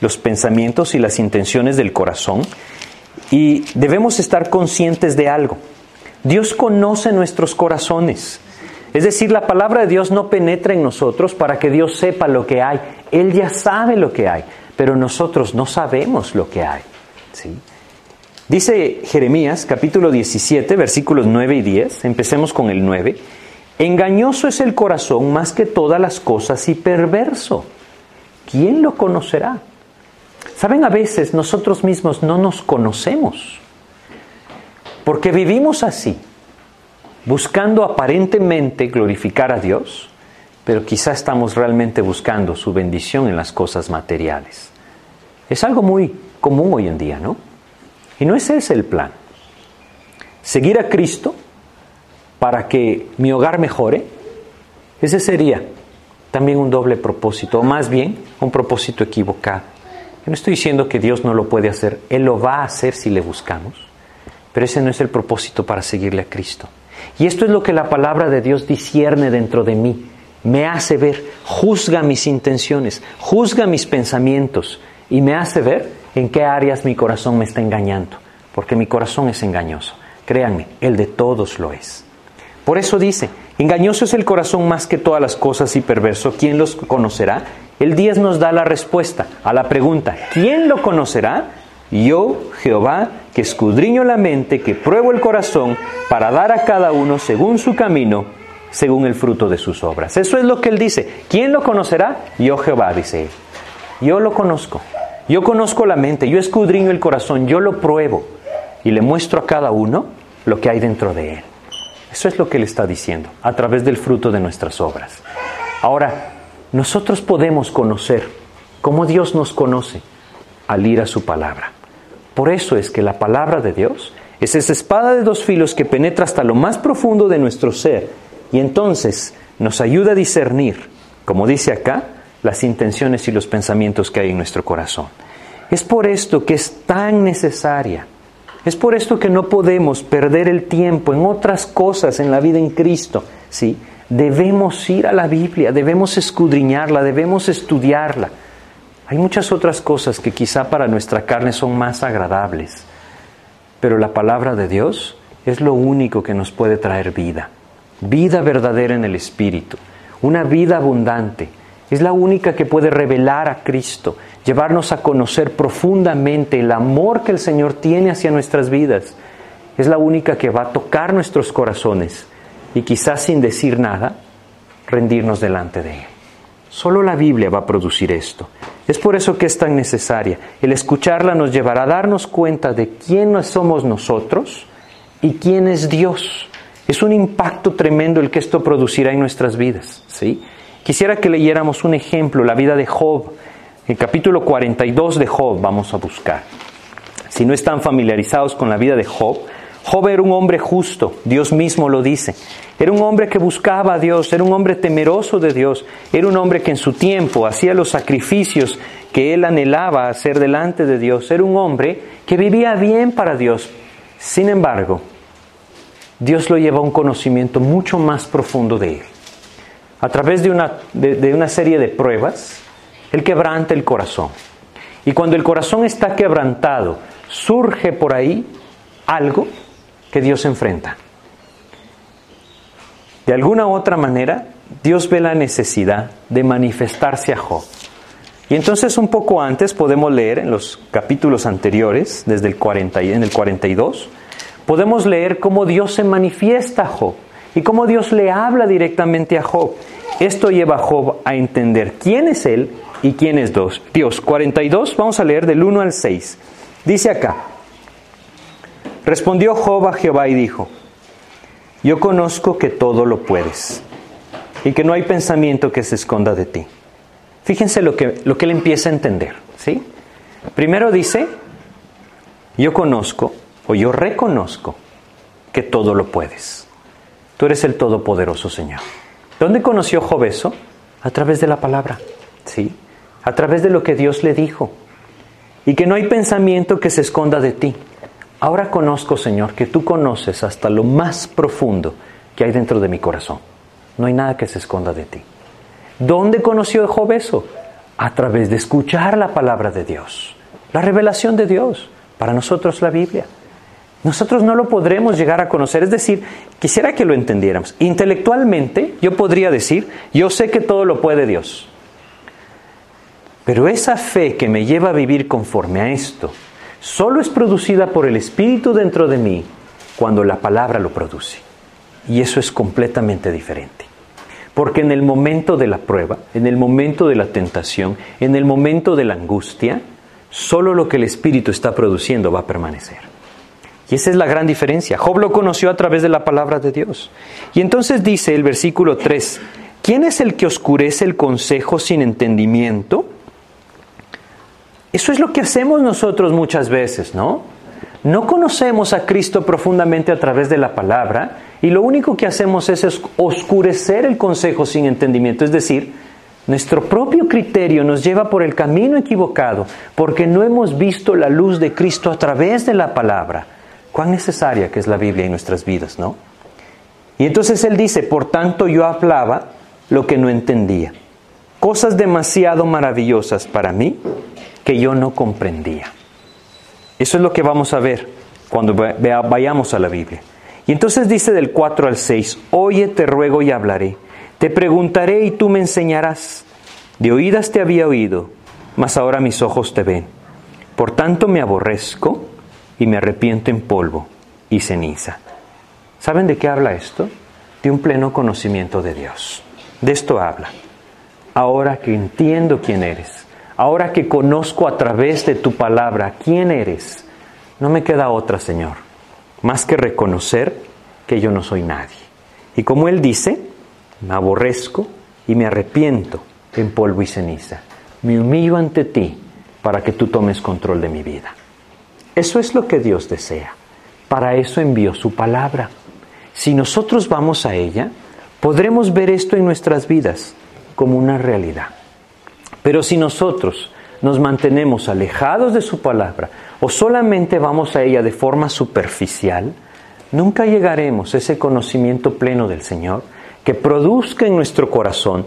los pensamientos y las intenciones del corazón y debemos estar conscientes de algo. Dios conoce nuestros corazones. Es decir, la palabra de Dios no penetra en nosotros para que Dios sepa lo que hay. Él ya sabe lo que hay, pero nosotros no sabemos lo que hay. ¿sí? Dice Jeremías capítulo 17 versículos 9 y 10, empecemos con el 9, engañoso es el corazón más que todas las cosas y perverso. ¿Quién lo conocerá? Saben, a veces nosotros mismos no nos conocemos, porque vivimos así, buscando aparentemente glorificar a Dios, pero quizá estamos realmente buscando su bendición en las cosas materiales. Es algo muy común hoy en día, ¿no? Y no ese es el plan. Seguir a Cristo para que mi hogar mejore, ese sería también un doble propósito, o más bien un propósito equivocado. Yo no estoy diciendo que Dios no lo puede hacer, Él lo va a hacer si le buscamos, pero ese no es el propósito para seguirle a Cristo. Y esto es lo que la palabra de Dios discierne dentro de mí, me hace ver, juzga mis intenciones, juzga mis pensamientos y me hace ver en qué áreas mi corazón me está engañando, porque mi corazón es engañoso. Créanme, el de todos lo es. Por eso dice, engañoso es el corazón más que todas las cosas y perverso. ¿Quién los conocerá? El 10 nos da la respuesta a la pregunta, ¿quién lo conocerá? Yo, Jehová, que escudriño la mente, que pruebo el corazón, para dar a cada uno según su camino, según el fruto de sus obras. Eso es lo que él dice. ¿Quién lo conocerá? Yo, Jehová, dice él. Yo lo conozco. Yo conozco la mente, yo escudriño el corazón, yo lo pruebo y le muestro a cada uno lo que hay dentro de él. Eso es lo que Él está diciendo, a través del fruto de nuestras obras. Ahora, nosotros podemos conocer cómo Dios nos conoce al ir a su palabra. Por eso es que la palabra de Dios es esa espada de dos filos que penetra hasta lo más profundo de nuestro ser y entonces nos ayuda a discernir, como dice acá, las intenciones y los pensamientos que hay en nuestro corazón. Es por esto que es tan necesaria. Es por esto que no podemos perder el tiempo en otras cosas en la vida en Cristo. ¿sí? Debemos ir a la Biblia, debemos escudriñarla, debemos estudiarla. Hay muchas otras cosas que quizá para nuestra carne son más agradables, pero la palabra de Dios es lo único que nos puede traer vida, vida verdadera en el Espíritu, una vida abundante es la única que puede revelar a Cristo, llevarnos a conocer profundamente el amor que el Señor tiene hacia nuestras vidas. Es la única que va a tocar nuestros corazones y quizás sin decir nada, rendirnos delante de Él. Solo la Biblia va a producir esto. Es por eso que es tan necesaria. El escucharla nos llevará a darnos cuenta de quién somos nosotros y quién es Dios. Es un impacto tremendo el que esto producirá en nuestras vidas, ¿sí? Quisiera que leyéramos un ejemplo, la vida de Job. El capítulo 42 de Job vamos a buscar. Si no están familiarizados con la vida de Job, Job era un hombre justo, Dios mismo lo dice. Era un hombre que buscaba a Dios, era un hombre temeroso de Dios, era un hombre que en su tiempo hacía los sacrificios que él anhelaba hacer delante de Dios, era un hombre que vivía bien para Dios. Sin embargo, Dios lo lleva a un conocimiento mucho más profundo de él a través de una, de, una serie de pruebas, Él quebranta el corazón. Y cuando el corazón está quebrantado, surge por ahí algo que Dios enfrenta. De alguna u otra manera, Dios ve la necesidad de manifestarse a Job. Y entonces un poco antes podemos leer en los capítulos anteriores, desde el 40, en el 42, podemos leer cómo Dios se manifiesta a Job y cómo Dios le habla directamente a Job. Esto lleva a Job a entender quién es él y quién es Dios. 42, vamos a leer del 1 al 6. Dice acá, respondió Job a Jehová y dijo, yo conozco que todo lo puedes y que no hay pensamiento que se esconda de ti. Fíjense lo que, lo que él empieza a entender. ¿sí? Primero dice, yo conozco o yo reconozco que todo lo puedes. Tú eres el Todopoderoso Señor. ¿Dónde conoció Job eso? A través de la palabra, ¿sí? A través de lo que Dios le dijo. Y que no hay pensamiento que se esconda de ti. Ahora conozco, Señor, que tú conoces hasta lo más profundo que hay dentro de mi corazón. No hay nada que se esconda de ti. ¿Dónde conoció Job eso? A través de escuchar la palabra de Dios, la revelación de Dios, para nosotros la Biblia. Nosotros no lo podremos llegar a conocer. Es decir, quisiera que lo entendiéramos. Intelectualmente yo podría decir, yo sé que todo lo puede Dios. Pero esa fe que me lleva a vivir conforme a esto, solo es producida por el Espíritu dentro de mí cuando la palabra lo produce. Y eso es completamente diferente. Porque en el momento de la prueba, en el momento de la tentación, en el momento de la angustia, solo lo que el Espíritu está produciendo va a permanecer. Y esa es la gran diferencia. Job lo conoció a través de la palabra de Dios. Y entonces dice el versículo 3, ¿quién es el que oscurece el consejo sin entendimiento? Eso es lo que hacemos nosotros muchas veces, ¿no? No conocemos a Cristo profundamente a través de la palabra y lo único que hacemos es oscurecer el consejo sin entendimiento, es decir, nuestro propio criterio nos lleva por el camino equivocado porque no hemos visto la luz de Cristo a través de la palabra cuán necesaria que es la Biblia en nuestras vidas, ¿no? Y entonces él dice, por tanto yo hablaba lo que no entendía, cosas demasiado maravillosas para mí que yo no comprendía. Eso es lo que vamos a ver cuando vayamos a la Biblia. Y entonces dice del 4 al 6, oye, te ruego y hablaré, te preguntaré y tú me enseñarás. De oídas te había oído, mas ahora mis ojos te ven. Por tanto me aborrezco y me arrepiento en polvo y ceniza. ¿Saben de qué habla esto? De un pleno conocimiento de Dios. De esto habla. Ahora que entiendo quién eres, ahora que conozco a través de tu palabra quién eres, no me queda otra, Señor, más que reconocer que yo no soy nadie. Y como Él dice, me aborrezco y me arrepiento en polvo y ceniza. Me humillo ante ti para que tú tomes control de mi vida. Eso es lo que Dios desea. Para eso envió su palabra. Si nosotros vamos a ella, podremos ver esto en nuestras vidas como una realidad. Pero si nosotros nos mantenemos alejados de su palabra o solamente vamos a ella de forma superficial, nunca llegaremos a ese conocimiento pleno del Señor que produzca en nuestro corazón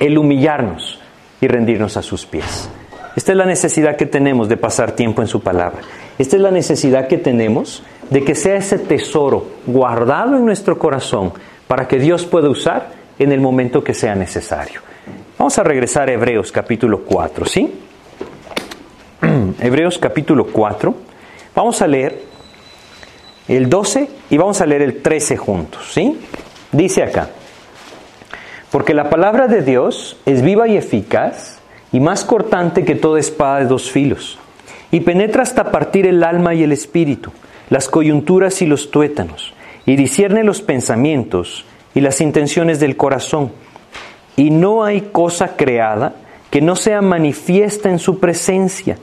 el humillarnos y rendirnos a sus pies. Esta es la necesidad que tenemos de pasar tiempo en su palabra. Esta es la necesidad que tenemos de que sea ese tesoro guardado en nuestro corazón para que Dios pueda usar en el momento que sea necesario. Vamos a regresar a Hebreos capítulo 4, ¿sí? (clears throat) Hebreos capítulo 4. Vamos a leer el 12 y vamos a leer el 13 juntos, ¿sí? Dice acá, porque la palabra de Dios es viva y eficaz y más cortante que toda espada de dos filos, y penetra hasta partir el alma y el espíritu, las coyunturas y los tuétanos, y discierne los pensamientos y las intenciones del corazón. Y no hay cosa creada que no sea manifiesta en su presencia.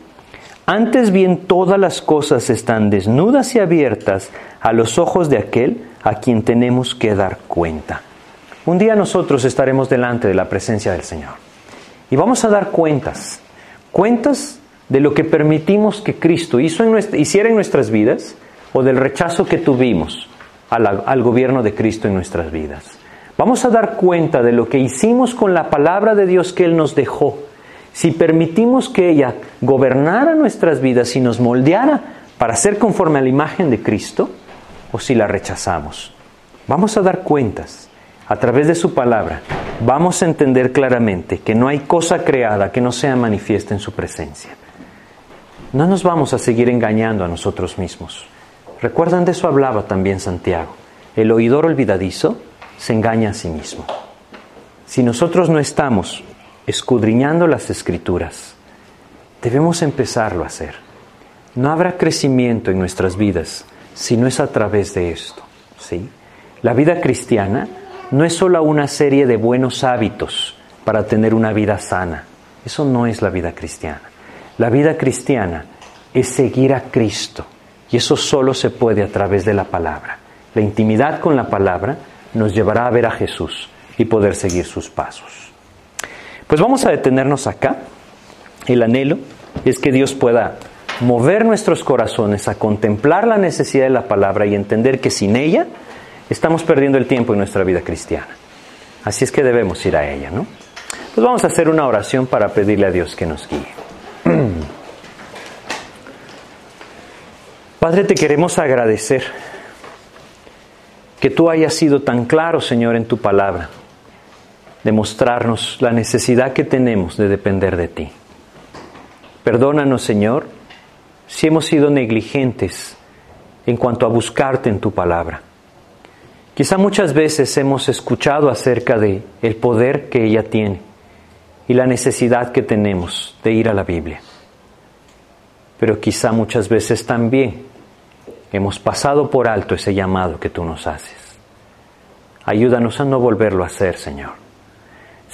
Antes bien todas las cosas están desnudas y abiertas a los ojos de aquel a quien tenemos que dar cuenta. Un día nosotros estaremos delante de la presencia del Señor y vamos a dar cuentas, cuentas de lo que permitimos que Cristo hizo en hiciera en nuestras vidas o del rechazo que tuvimos al gobierno de Cristo en nuestras vidas. Vamos a dar cuenta de lo que hicimos con la palabra de Dios que Él nos dejó si permitimos que ella gobernara nuestras vidas y nos moldeara para ser conforme a la imagen de Cristo, o si la rechazamos. Vamos a dar cuentas a través de su palabra. Vamos a entender claramente que no hay cosa creada que no sea manifiesta en su presencia. No nos vamos a seguir engañando a nosotros mismos. Recuerdan de eso hablaba también Santiago. El oidor olvidadizo se engaña a sí mismo. Si nosotros no estamos escudriñando las escrituras, debemos empezarlo a hacer. No habrá crecimiento en nuestras vidas si no es a través de esto. ¿sí? La vida cristiana no es solo una serie de buenos hábitos para tener una vida sana. Eso no es la vida cristiana. La vida cristiana es seguir a Cristo y eso solo se puede a través de la palabra. La intimidad con la palabra nos llevará a ver a Jesús y poder seguir sus pasos. Pues vamos a detenernos acá. El anhelo es que Dios pueda mover nuestros corazones a contemplar la necesidad de la palabra y entender que sin ella estamos perdiendo el tiempo en nuestra vida cristiana. Así es que debemos ir a ella, ¿no? Pues vamos a hacer una oración para pedirle a Dios que nos guíe. (clears throat) Padre, te queremos agradecer que tú hayas sido tan claro, Señor, en tu palabra demostrarnos la necesidad que tenemos de depender de ti. Perdónanos, Señor, si hemos sido negligentes en cuanto a buscarte en tu palabra. Quizá muchas veces hemos escuchado acerca de el poder que ella tiene y la necesidad que tenemos de ir a la Biblia. Pero quizá muchas veces también hemos pasado por alto ese llamado que tú nos haces. Ayúdanos a no volverlo a hacer, Señor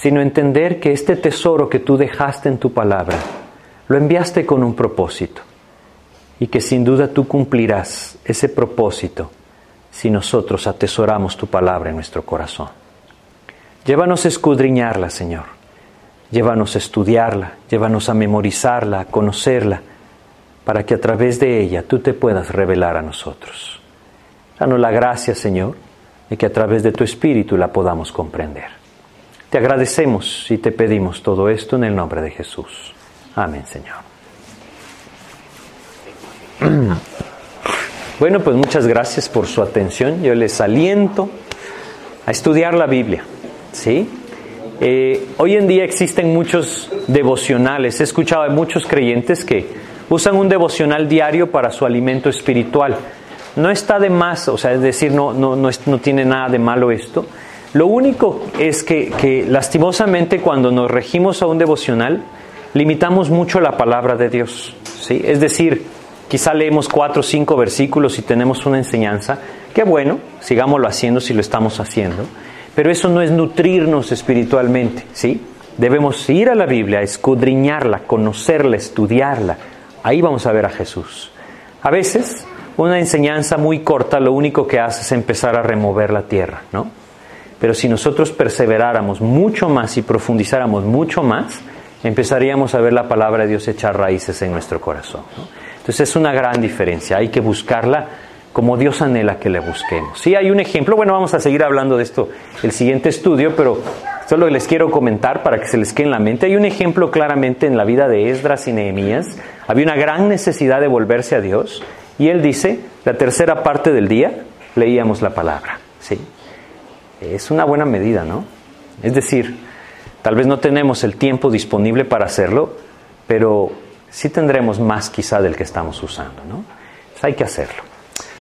sino entender que este tesoro que tú dejaste en tu palabra, lo enviaste con un propósito y que sin duda tú cumplirás ese propósito si nosotros atesoramos tu palabra en nuestro corazón. Llévanos a escudriñarla, Señor. Llévanos a estudiarla, llévanos a memorizarla, a conocerla, para que a través de ella tú te puedas revelar a nosotros. Danos la gracia, Señor, de que a través de tu Espíritu la podamos comprender. Te agradecemos y te pedimos todo esto en el nombre de Jesús. Amén, Señor. (clears throat) Bueno, pues muchas gracias por su atención. Yo les aliento a estudiar la Biblia. ¿sí? Eh, hoy en día existen muchos devocionales. He escuchado a muchos creyentes que usan un devocional diario para su alimento espiritual. No está de más, o sea, es decir, no, no, no, no tiene nada de malo esto. Lo único es que, lastimosamente cuando nos regimos a un devocional, limitamos mucho la palabra de Dios. ¿sí? Es decir, quizá leemos cuatro o cinco versículos y tenemos una enseñanza Qué bueno, sigámoslo haciendo si lo estamos haciendo, pero eso no es nutrirnos espiritualmente, ¿sí? Debemos ir a la Biblia, escudriñarla, conocerla, estudiarla. Ahí vamos a ver a Jesús. A veces, una enseñanza muy corta lo único que hace es empezar a remover la tierra, ¿no? Pero si nosotros perseveráramos mucho más y profundizáramos mucho más, empezaríamos a ver la palabra de Dios echar raíces en nuestro corazón. Entonces es una gran diferencia, hay que buscarla como Dios anhela que le busquemos. Sí, hay un ejemplo, bueno, vamos a seguir hablando de esto el siguiente estudio, pero solo les quiero comentar para que se les quede en la mente. Hay un ejemplo claramente en la vida de Esdras y Nehemías. Había una gran necesidad de volverse a Dios y él dice, la tercera parte del día leíamos la palabra. Sí, es una buena medida, ¿no? Es decir, tal vez no tenemos el tiempo disponible para hacerlo, pero sí tendremos más quizá del que estamos usando, ¿no? hay que hacerlo.